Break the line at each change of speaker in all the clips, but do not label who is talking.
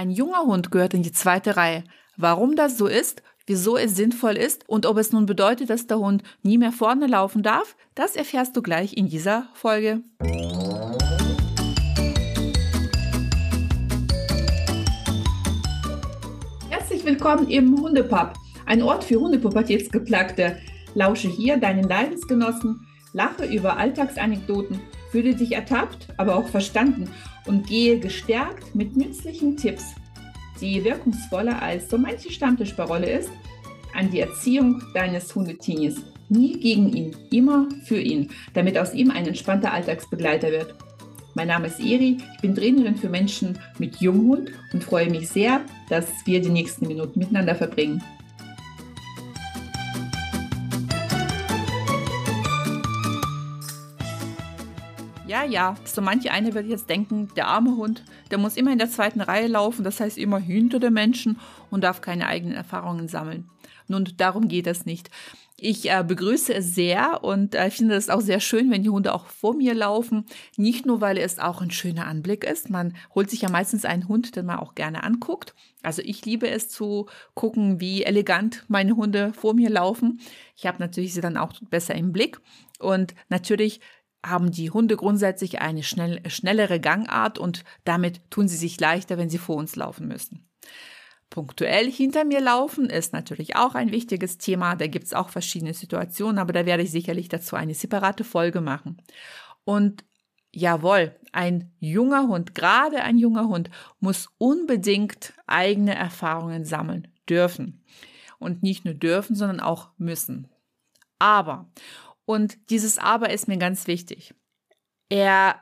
Ein junger Hund gehört in die zweite Reihe. Warum das so ist, wieso es sinnvoll ist und ob es nun bedeutet, dass der Hund nie mehr vorne laufen darf, das erfährst du gleich in dieser Folge. Herzlich willkommen im Hundepub, ein Ort für Hundepubertätsgeplagte. Lausche hier deinen Leidensgenossen, lache über Alltagsanekdoten, fühle dich ertappt, aber auch verstanden und gehe gestärkt mit nützlichen Tipps die wirkungsvoller als so manche Stammtischparole ist, an die Erziehung deines Hundetinis. Nie gegen ihn, immer für ihn, damit aus ihm ein entspannter Alltagsbegleiter wird. Mein Name ist Eri, ich bin Trainerin für Menschen mit Junghund und freue mich sehr, dass wir die nächsten Minuten miteinander verbringen. Ja, ja, so manche eine wird jetzt denken, der arme Hund, der muss immer in der zweiten Reihe laufen, das heißt immer hinter den Menschen und darf keine eigenen Erfahrungen sammeln. Nun, darum geht es nicht. Ich äh, begrüße es sehr und äh, finde es auch sehr schön, wenn die Hunde auch vor mir laufen. Nicht nur, weil es auch ein schöner Anblick ist. Man holt sich ja meistens einen Hund, den man auch gerne anguckt. Also ich liebe es zu gucken, wie elegant meine Hunde vor mir laufen. Ich habe natürlich sie dann auch besser im Blick. Und natürlich haben die Hunde grundsätzlich eine schnell, schnellere Gangart und damit tun sie sich leichter, wenn sie vor uns laufen müssen. Punktuell hinter mir laufen ist natürlich auch ein wichtiges Thema. Da gibt es auch verschiedene Situationen, aber da werde ich sicherlich dazu eine separate Folge machen. Und jawohl, ein junger Hund, gerade ein junger Hund, muss unbedingt eigene Erfahrungen sammeln dürfen. Und nicht nur dürfen, sondern auch müssen. Aber, und dieses Aber ist mir ganz wichtig. Er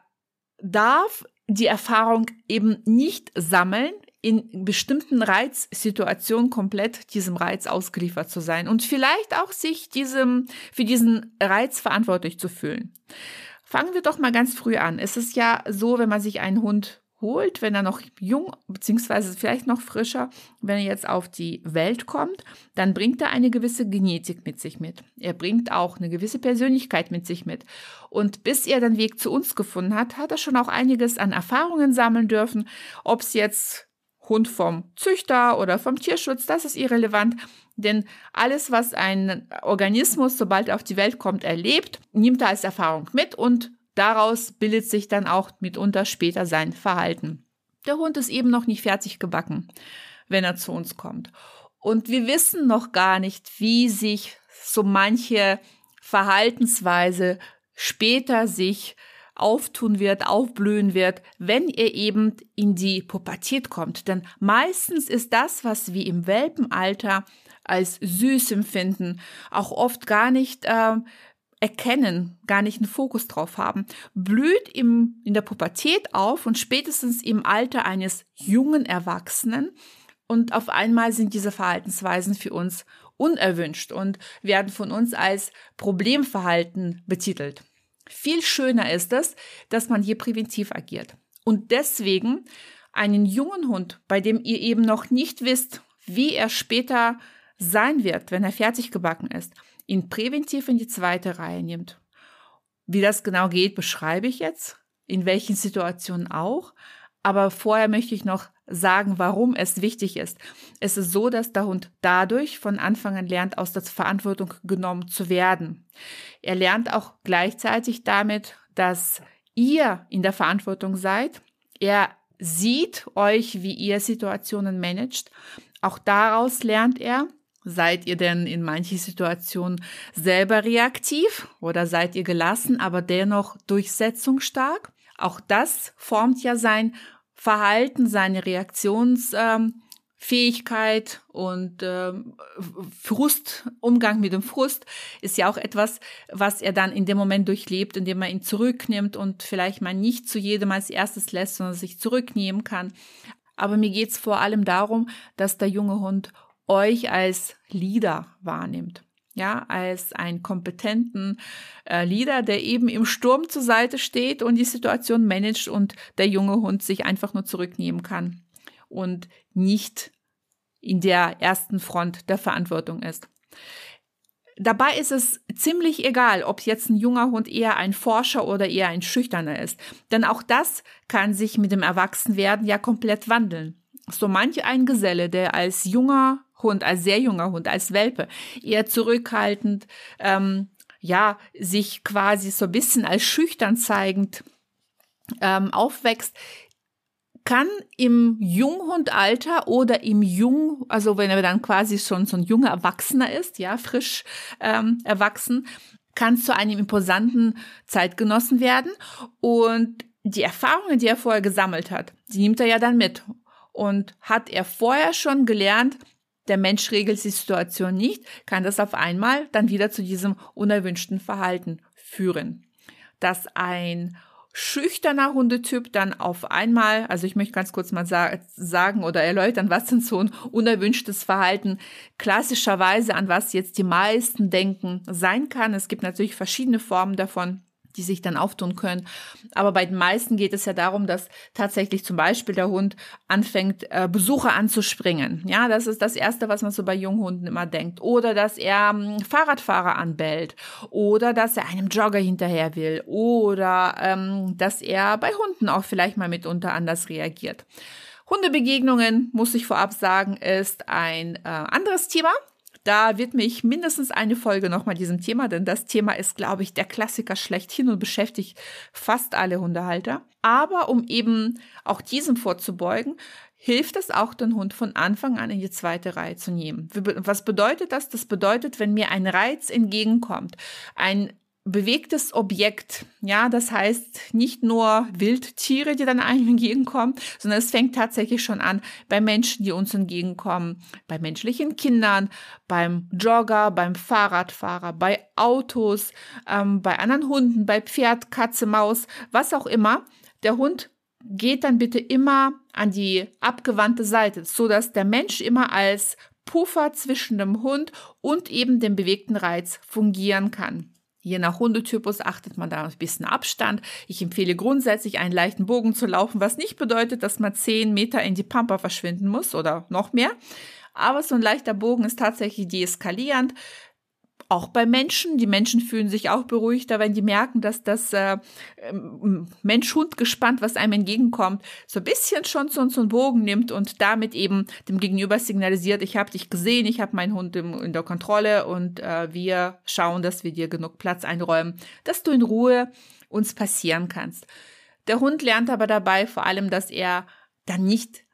darf die Erfahrung eben nicht sammeln, in bestimmten Reizsituationen komplett diesem Reiz ausgeliefert zu sein und vielleicht auch sich diesem, für diesen Reiz verantwortlich zu fühlen. Fangen wir doch mal ganz früh an. Es ist ja so, wenn man sich einen Hund holt, wenn er noch jung beziehungsweise vielleicht noch frischer, wenn er jetzt auf die Welt kommt, dann bringt er eine gewisse Genetik mit sich mit. Er bringt auch eine gewisse Persönlichkeit mit sich mit. Und bis er den Weg zu uns gefunden hat, hat er schon auch einiges an Erfahrungen sammeln dürfen, ob es jetzt Hund vom Züchter oder vom Tierschutz, das ist irrelevant. Denn alles, was ein Organismus, sobald er auf die Welt kommt, erlebt, nimmt er als Erfahrung mit und Daraus bildet sich dann auch mitunter später sein Verhalten. Der Hund ist eben noch nicht fertig gebacken, wenn er zu uns kommt. Und wir wissen noch gar nicht, wie sich so manche Verhaltensweise später sich auftun wird, aufblühen wird, wenn er eben in die Pubertät kommt. Denn meistens ist das, was wir im Welpenalter als süß empfinden, auch oft gar nicht äh, erkennen, gar nicht einen Fokus drauf haben, blüht im, in der Pubertät auf und spätestens im Alter eines jungen Erwachsenen und auf einmal sind diese Verhaltensweisen für uns unerwünscht und werden von uns als Problemverhalten betitelt. Viel schöner ist es, dass man hier präventiv agiert. Und deswegen einen jungen Hund, bei dem ihr eben noch nicht wisst, wie er später sein wird, wenn er fertig gebacken ist, ihn präventiv in die zweite Reihe nimmt. Wie das genau geht, beschreibe ich jetzt, in welchen Situationen auch. Aber vorher möchte ich noch sagen, warum es wichtig ist. Es ist so, dass der Hund dadurch von Anfang an lernt, aus der Verantwortung genommen zu werden. Er lernt auch gleichzeitig damit, dass ihr in der Verantwortung seid. Er sieht euch, wie ihr Situationen managt. Auch daraus lernt er, Seid ihr denn in manchen Situationen selber reaktiv oder seid ihr gelassen, aber dennoch durchsetzungsstark? Auch das formt ja sein Verhalten, seine Reaktionsfähigkeit und ähm, Frust, Umgang mit dem Frust ist ja auch etwas, was er dann in dem Moment durchlebt, indem er ihn zurücknimmt und vielleicht mal nicht zu jedem als erstes lässt, sondern sich zurücknehmen kann. Aber mir geht's vor allem darum, dass der junge Hund euch als Leader wahrnimmt. Ja, als einen kompetenten äh, Leader, der eben im Sturm zur Seite steht und die Situation managt und der junge Hund sich einfach nur zurücknehmen kann und nicht in der ersten Front der Verantwortung ist. Dabei ist es ziemlich egal, ob jetzt ein junger Hund eher ein Forscher oder eher ein Schüchterner ist. Denn auch das kann sich mit dem Erwachsenwerden ja komplett wandeln. so manch ein Geselle, der als junger Hund, als sehr junger Hund, als Welpe eher zurückhaltend, ähm, ja, sich quasi so ein bisschen als schüchtern zeigend ähm, aufwächst, kann im Junghundalter oder im Jung, also wenn er dann quasi schon so ein junger Erwachsener ist, ja, frisch ähm, erwachsen, kann zu einem imposanten Zeitgenossen werden und die Erfahrungen, die er vorher gesammelt hat, die nimmt er ja dann mit. Und hat er vorher schon gelernt, der Mensch regelt die Situation nicht, kann das auf einmal dann wieder zu diesem unerwünschten Verhalten führen. Dass ein schüchterner Hundetyp dann auf einmal, also ich möchte ganz kurz mal sa sagen oder erläutern, was denn so ein unerwünschtes Verhalten klassischerweise, an was jetzt die meisten denken, sein kann. Es gibt natürlich verschiedene Formen davon die sich dann auftun können. Aber bei den meisten geht es ja darum, dass tatsächlich zum Beispiel der Hund anfängt, äh, Besucher anzuspringen. Ja, das ist das Erste, was man so bei Junghunden immer denkt. Oder dass er ähm, Fahrradfahrer anbellt. Oder dass er einem Jogger hinterher will. Oder ähm, dass er bei Hunden auch vielleicht mal mitunter anders reagiert. Hundebegegnungen, muss ich vorab sagen, ist ein äh, anderes Thema. Da widme ich mindestens eine Folge nochmal diesem Thema, denn das Thema ist, glaube ich, der Klassiker schlechthin und beschäftigt fast alle Hundehalter. Aber um eben auch diesem vorzubeugen, hilft es auch, den Hund von Anfang an in die zweite Reihe zu nehmen. Was bedeutet das? Das bedeutet, wenn mir ein Reiz entgegenkommt, ein bewegtes Objekt. Ja, das heißt nicht nur Wildtiere, die dann einem entgegenkommen, sondern es fängt tatsächlich schon an bei Menschen, die uns entgegenkommen, bei menschlichen Kindern, beim Jogger, beim Fahrradfahrer, bei Autos, ähm, bei anderen Hunden, bei Pferd, Katze, Maus, was auch immer. Der Hund geht dann bitte immer an die abgewandte Seite, so dass der Mensch immer als Puffer zwischen dem Hund und eben dem bewegten Reiz fungieren kann. Je nach Hundetypus achtet man da ein bisschen Abstand. Ich empfehle grundsätzlich einen leichten Bogen zu laufen, was nicht bedeutet, dass man zehn Meter in die Pampa verschwinden muss oder noch mehr. Aber so ein leichter Bogen ist tatsächlich deeskalierend auch bei Menschen. Die Menschen fühlen sich auch beruhigter, wenn die merken, dass das äh, ähm, Mensch-Hund gespannt, was einem entgegenkommt, so ein bisschen schon so, so einen Bogen nimmt und damit eben dem Gegenüber signalisiert, ich habe dich gesehen, ich habe meinen Hund im, in der Kontrolle und äh, wir schauen, dass wir dir genug Platz einräumen, dass du in Ruhe uns passieren kannst. Der Hund lernt aber dabei vor allem, dass er dann nicht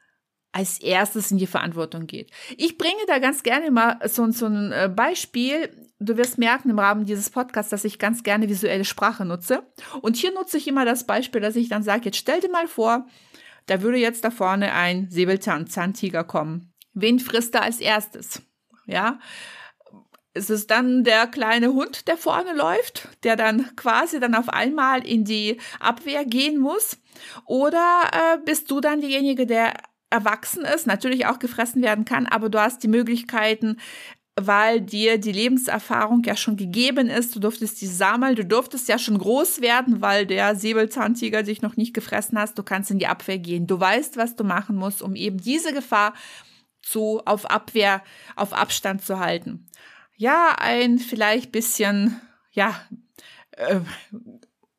als erstes in die Verantwortung geht. Ich bringe da ganz gerne mal so, so ein äh, Beispiel. Du wirst merken im Rahmen dieses Podcasts, dass ich ganz gerne visuelle Sprache nutze. Und hier nutze ich immer das Beispiel, dass ich dann sage, jetzt stell dir mal vor, da würde jetzt da vorne ein Säbelzahntiger kommen. Wen frisst er als erstes? Ja, ist es dann der kleine Hund, der vorne läuft, der dann quasi dann auf einmal in die Abwehr gehen muss? Oder äh, bist du dann derjenige, der erwachsen ist, natürlich auch gefressen werden kann, aber du hast die Möglichkeiten, weil dir die Lebenserfahrung ja schon gegeben ist. Du durftest die sammeln, du durftest ja schon groß werden, weil der Säbelzahntiger dich noch nicht gefressen hast. Du kannst in die Abwehr gehen. Du weißt, was du machen musst, um eben diese Gefahr zu, auf Abwehr, auf Abstand zu halten. Ja, ein vielleicht bisschen, ja, äh,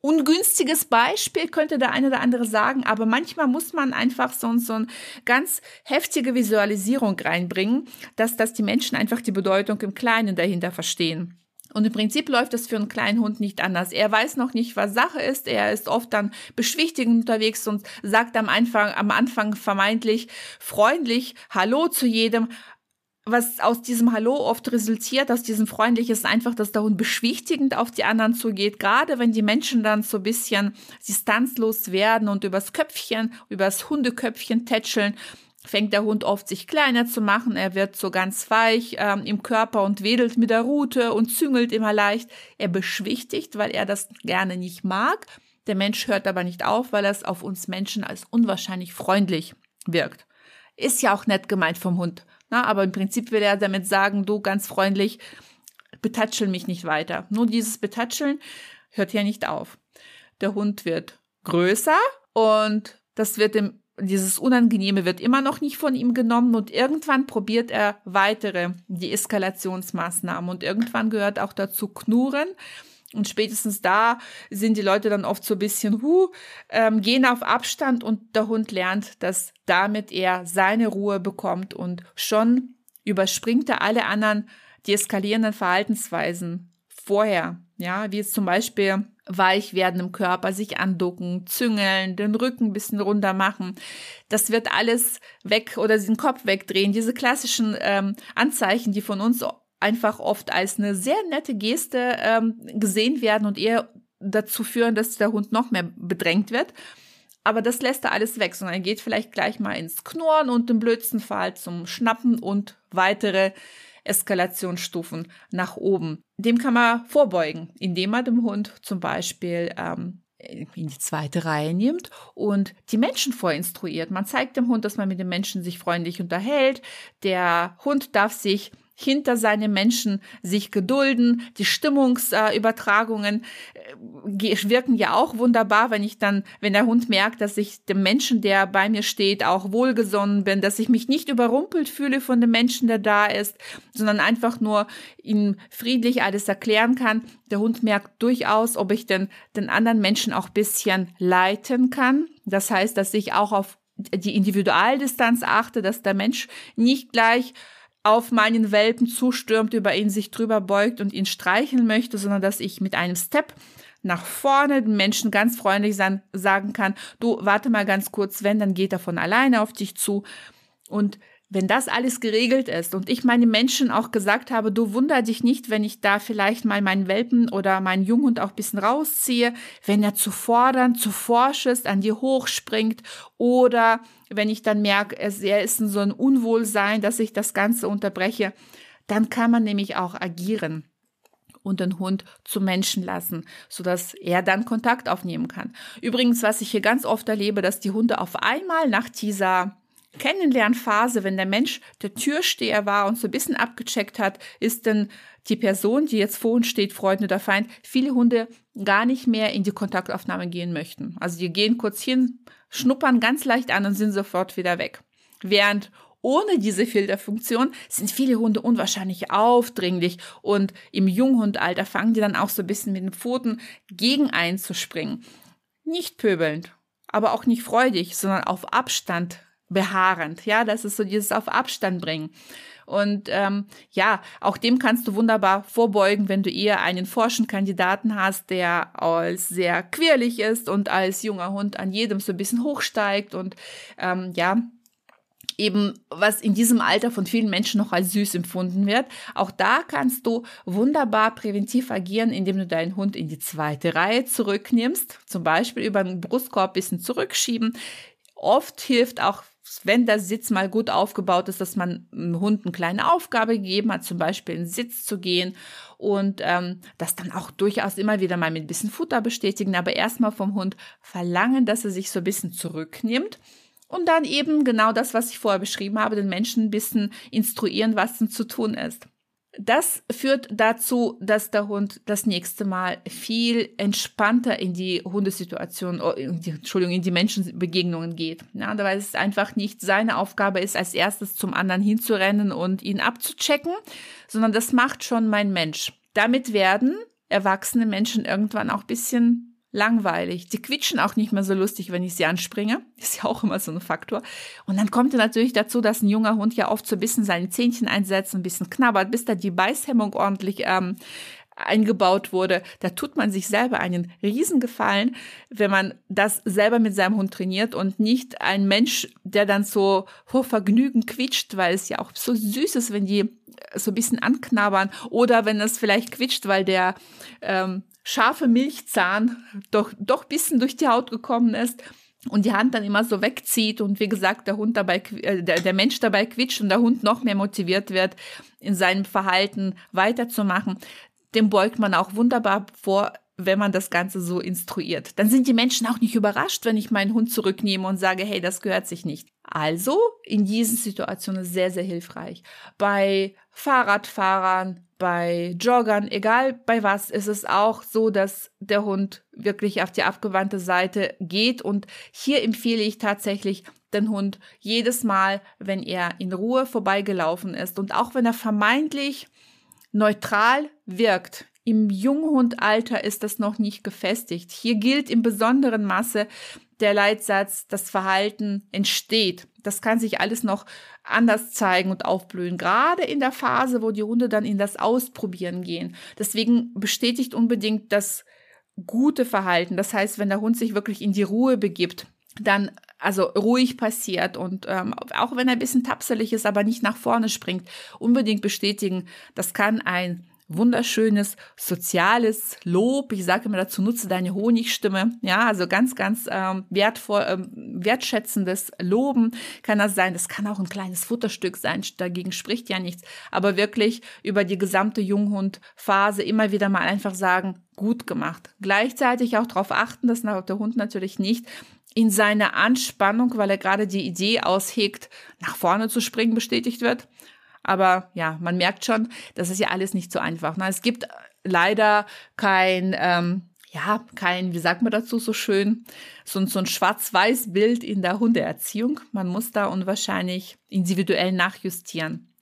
ungünstiges Beispiel, könnte der eine oder andere sagen, aber manchmal muss man einfach so, so eine ganz heftige Visualisierung reinbringen, dass, dass die Menschen einfach die Bedeutung im Kleinen dahinter verstehen. Und im Prinzip läuft das für einen kleinen Hund nicht anders. Er weiß noch nicht, was Sache ist. Er ist oft dann beschwichtigend unterwegs und sagt am Anfang, am Anfang vermeintlich freundlich Hallo zu jedem was aus diesem Hallo oft resultiert, aus diesem Freundlichen, ist einfach, dass der Hund beschwichtigend auf die anderen zugeht. Gerade wenn die Menschen dann so ein bisschen distanzlos werden und übers Köpfchen, übers Hundeköpfchen tätscheln, fängt der Hund oft sich kleiner zu machen. Er wird so ganz weich ähm, im Körper und wedelt mit der Rute und züngelt immer leicht. Er beschwichtigt, weil er das gerne nicht mag. Der Mensch hört aber nicht auf, weil es auf uns Menschen als unwahrscheinlich freundlich wirkt. Ist ja auch nett gemeint vom Hund. Na, aber im Prinzip will er damit sagen, du ganz freundlich, betatschel mich nicht weiter. Nur dieses Betatscheln hört ja nicht auf. Der Hund wird größer und das wird dem dieses Unangenehme wird immer noch nicht von ihm genommen und irgendwann probiert er weitere Deeskalationsmaßnahmen und irgendwann gehört auch dazu Knurren Und spätestens da sind die Leute dann oft so ein bisschen, huh, ähm, gehen auf Abstand und der Hund lernt, dass damit er seine Ruhe bekommt und schon überspringt er alle anderen deeskalierenden Verhaltensweisen vorher. Ja, wie es zum Beispiel weich werden im Körper, sich anducken, züngeln, den Rücken ein bisschen runter machen. Das wird alles weg oder den Kopf wegdrehen. Diese klassischen ähm, Anzeichen, die von uns einfach oft als eine sehr nette Geste ähm, gesehen werden und eher dazu führen, dass der Hund noch mehr bedrängt wird. Aber das lässt er alles weg, sondern er geht vielleicht gleich mal ins Knurren und im blödsten Fall zum Schnappen und weitere Eskalationsstufen nach oben. Dem kann man vorbeugen, indem man dem Hund zum Beispiel ähm, in die zweite Reihe nimmt und die Menschen vorinstruiert. Man zeigt dem Hund, dass man mit dem Menschen sich freundlich unterhält. Der Hund darf sich hinter seine Menschen sich gedulden. Die Stimmungsübertragungen äh, wirken ja auch wunderbar, wenn ich dann, wenn der Hund merkt, dass ich dem Menschen, der bei mir steht, auch wohlgesonnen bin, dass ich mich nicht überrumpelt fühle von dem Menschen, der da ist, sondern einfach nur ihm friedlich alles erklären kann. Der Hund merkt durchaus, ob ich denn den anderen Menschen auch bisschen leiten kann. Das heißt, dass ich auch auf die Individualdistanz achte, dass der Mensch nicht gleich auf meinen Welpen zustürmt, über ihn sich drüber beugt und ihn streicheln möchte, sondern dass ich mit einem Step nach vorne den Menschen ganz freundlich sein, sagen kann, du warte mal ganz kurz, wenn, dann geht er von alleine auf dich zu. Und wenn das alles geregelt ist und ich meine Menschen auch gesagt habe, du wunder dich nicht, wenn ich da vielleicht mal meinen Welpen oder meinen Junghund auch ein bisschen rausziehe, wenn er zu fordern, zu forsch ist, an dir hochspringt oder wenn ich dann merke, er ist in so ein Unwohlsein, dass ich das Ganze unterbreche, dann kann man nämlich auch agieren und den Hund zu Menschen lassen, sodass er dann Kontakt aufnehmen kann. Übrigens, was ich hier ganz oft erlebe, dass die Hunde auf einmal nach dieser Kennenlernphase, wenn der Mensch der Türsteher war und so ein bisschen abgecheckt hat, ist denn die Person, die jetzt vor uns steht, Freund oder Feind, viele Hunde gar nicht mehr in die Kontaktaufnahme gehen möchten. Also die gehen kurz hin, schnuppern ganz leicht an und sind sofort wieder weg. Während ohne diese Filterfunktion sind viele Hunde unwahrscheinlich aufdringlich und im Junghundalter fangen die dann auch so ein bisschen mit den Pfoten gegen einzuspringen. Nicht pöbelnd, aber auch nicht freudig, sondern auf Abstand beharrend. Ja, das ist so dieses auf Abstand bringen. Und ähm, ja, auch dem kannst du wunderbar vorbeugen, wenn du eher einen forschen Kandidaten hast, der als sehr quirlig ist und als junger Hund an jedem so ein bisschen hochsteigt und ähm, ja, eben was in diesem Alter von vielen Menschen noch als süß empfunden wird. Auch da kannst du wunderbar präventiv agieren, indem du deinen Hund in die zweite Reihe zurücknimmst, zum Beispiel über den Brustkorb bisschen zurückschieben. Oft hilft auch wenn der Sitz mal gut aufgebaut ist, dass man dem Hund eine kleine Aufgabe gegeben hat, zum Beispiel in den Sitz zu gehen und ähm, das dann auch durchaus immer wieder mal mit ein bisschen Futter bestätigen, aber erstmal vom Hund verlangen, dass er sich so ein bisschen zurücknimmt. Und dann eben genau das, was ich vorher beschrieben habe, den Menschen ein bisschen instruieren, was denn zu tun ist. Das führt dazu, dass der Hund das nächste Mal viel entspannter in die Hundesituation, oh, in die, Entschuldigung, in die Menschenbegegnungen geht. Ja, weil es einfach nicht seine Aufgabe ist, als erstes zum anderen hinzurennen und ihn abzuchecken, sondern das macht schon mein Mensch. Damit werden erwachsene Menschen irgendwann auch bisschen langweilig. Die quitschen auch nicht mehr so lustig, wenn ich sie anspringe. Ist ja auch immer so ein Faktor. Und dann kommt natürlich dazu, dass ein junger Hund ja oft so ein bisschen seine Zähnchen einsetzt, ein bisschen knabbert, bis da die Beißhemmung ordentlich ähm, eingebaut wurde. Da tut man sich selber einen Riesengefallen, wenn man das selber mit seinem Hund trainiert und nicht ein Mensch, der dann so vor Vergnügen quietscht, weil es ja auch so süß ist, wenn die so ein bisschen anknabbern oder wenn es vielleicht quitscht, weil der ähm, scharfe Milchzahn doch, doch bisschen durch die Haut gekommen ist und die Hand dann immer so wegzieht und wie gesagt der Hund dabei äh, der, der Mensch dabei quitscht und der Hund noch mehr motiviert wird in seinem Verhalten weiterzumachen dem beugt man auch wunderbar vor wenn man das Ganze so instruiert. Dann sind die Menschen auch nicht überrascht, wenn ich meinen Hund zurücknehme und sage, hey, das gehört sich nicht. Also in diesen Situationen sehr, sehr hilfreich. Bei Fahrradfahrern, bei Joggern, egal bei was, ist es auch so, dass der Hund wirklich auf die abgewandte Seite geht. Und hier empfehle ich tatsächlich den Hund jedes Mal, wenn er in Ruhe vorbeigelaufen ist und auch wenn er vermeintlich neutral wirkt, Im Junghundalter ist das noch nicht gefestigt. Hier gilt im besonderen Maße der Leitsatz, das Verhalten entsteht. Das kann sich alles noch anders zeigen und aufblühen, gerade in der Phase, wo die Hunde dann in das Ausprobieren gehen. Deswegen bestätigt unbedingt das gute Verhalten. Das heißt, wenn der Hund sich wirklich in die Ruhe begibt, dann also ruhig passiert und ähm, auch wenn er ein bisschen tapselig ist, aber nicht nach vorne springt, unbedingt bestätigen. Das kann ein wunderschönes soziales Lob. Ich sage immer dazu, nutze deine Honigstimme. Ja, also ganz, ganz ähm, wertvoll, ähm, wertschätzendes Loben kann das sein. Das kann auch ein kleines Futterstück sein. Dagegen spricht ja nichts. Aber wirklich über die gesamte Junghundphase immer wieder mal einfach sagen, gut gemacht. Gleichzeitig auch darauf achten, dass der Hund natürlich nicht in seiner Anspannung, weil er gerade die Idee aushegt, nach vorne zu springen, bestätigt wird, aber ja, man merkt schon, das ist ja alles nicht so einfach. Ne? Es gibt leider kein, ähm, ja, kein, wie sagt man dazu so schön, so, so ein Schwarz-Weiß-Bild in der Hundeerziehung. Man muss da unwahrscheinlich individuell nachjustieren.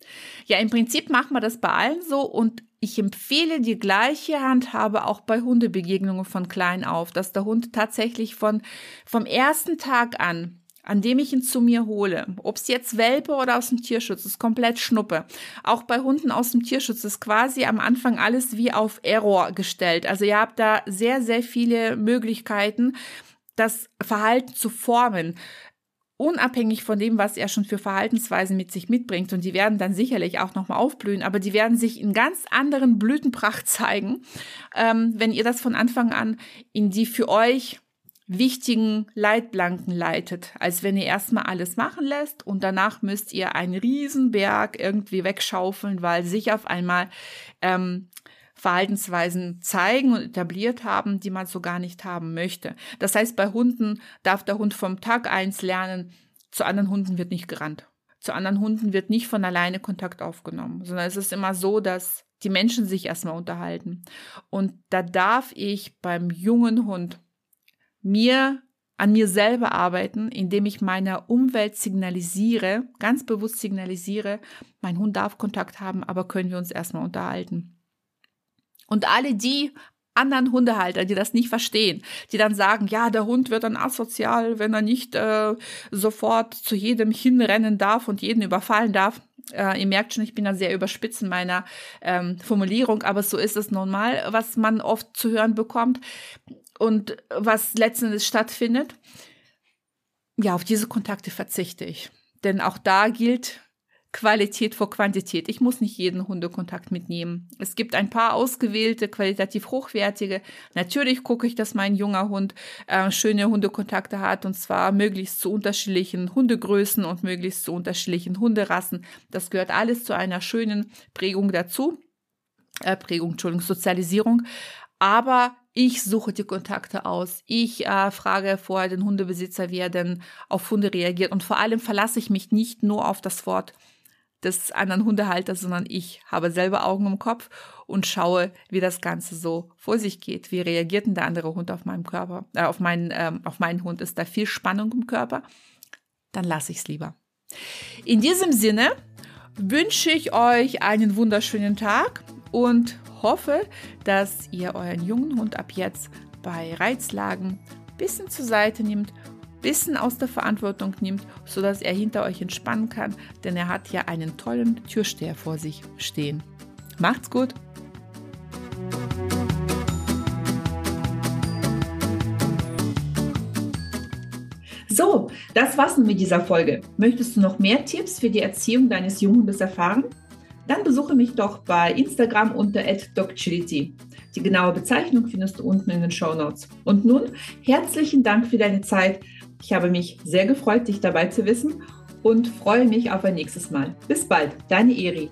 Ja, im Prinzip machen wir das bei allen so und ich empfehle die gleiche Handhabe auch bei Hundebegegnungen von klein auf, dass der Hund tatsächlich von, vom ersten Tag an an dem ich ihn zu mir hole, ob es jetzt Welpe oder aus dem Tierschutz ist, komplett Schnuppe. Auch bei Hunden aus dem Tierschutz ist quasi am Anfang alles wie auf Error gestellt. Also ihr habt da sehr, sehr viele Möglichkeiten, das Verhalten zu formen unabhängig von dem, was er schon für Verhaltensweisen mit sich mitbringt. Und die werden dann sicherlich auch nochmal aufblühen, aber die werden sich in ganz anderen Blütenpracht zeigen, ähm, wenn ihr das von Anfang an in die für euch wichtigen Leitplanken leitet, als wenn ihr erstmal alles machen lässt und danach müsst ihr einen Riesenberg irgendwie wegschaufeln, weil sich auf einmal ähm, Verhaltensweisen zeigen und etabliert haben, die man so gar nicht haben möchte. Das heißt, bei Hunden darf der Hund vom Tag eins lernen, zu anderen Hunden wird nicht gerannt. Zu anderen Hunden wird nicht von alleine Kontakt aufgenommen, sondern es ist immer so, dass die Menschen sich erstmal unterhalten. Und da darf ich beim jungen Hund mir an mir selber arbeiten, indem ich meiner Umwelt signalisiere, ganz bewusst signalisiere, mein Hund darf Kontakt haben, aber können wir uns erstmal unterhalten. Und alle die anderen Hundehalter, die das nicht verstehen, die dann sagen, ja, der Hund wird dann asozial, wenn er nicht äh, sofort zu jedem hinrennen darf und jeden überfallen darf. Äh, ihr merkt schon, ich bin da sehr überspitzt in meiner ähm, Formulierung, aber so ist es normal, was man oft zu hören bekommt und was letzten Endes stattfindet, ja, auf diese Kontakte verzichte ich. Denn auch da gilt Qualität vor Quantität. Ich muss nicht jeden Hundekontakt mitnehmen. Es gibt ein paar ausgewählte, qualitativ hochwertige. Natürlich gucke ich, dass mein junger Hund äh, schöne Hundekontakte hat und zwar möglichst zu unterschiedlichen Hundegrößen und möglichst zu unterschiedlichen Hunderassen. Das gehört alles zu einer schönen Prägung dazu. Äh, Prägung, Entschuldigung, Sozialisierung. Aber ich suche die Kontakte aus. Ich äh, frage vorher den Hundebesitzer, wie er denn auf Hunde reagiert. Und vor allem verlasse ich mich nicht nur auf das Wort des anderen Hundehalters, sondern ich habe selber Augen im Kopf und schaue, wie das Ganze so vor sich geht. Wie reagiert denn der andere Hund auf meinen Körper, äh, auf meinen, ähm, auf meinen Hund? Ist da viel Spannung im Körper? Dann lasse ich es lieber. In diesem Sinne wünsche ich euch einen wunderschönen Tag und hoffe, dass ihr euren jungen Hund ab jetzt bei Reizlagen ein bisschen zur Seite nimmt, ein bisschen aus der Verantwortung nimmt, sodass er hinter euch entspannen kann, denn er hat ja einen tollen Türsteher vor sich stehen. Macht's gut! So, das war's mit dieser Folge. Möchtest du noch mehr Tipps für die Erziehung deines Junghundes erfahren? Dann besuche mich doch bei Instagram unter @docchility. Die genaue Bezeichnung findest du unten in den Show Notes. Und nun herzlichen Dank für deine Zeit. Ich habe mich sehr gefreut, dich dabei zu wissen und freue mich auf ein nächstes Mal. Bis bald, deine Eri.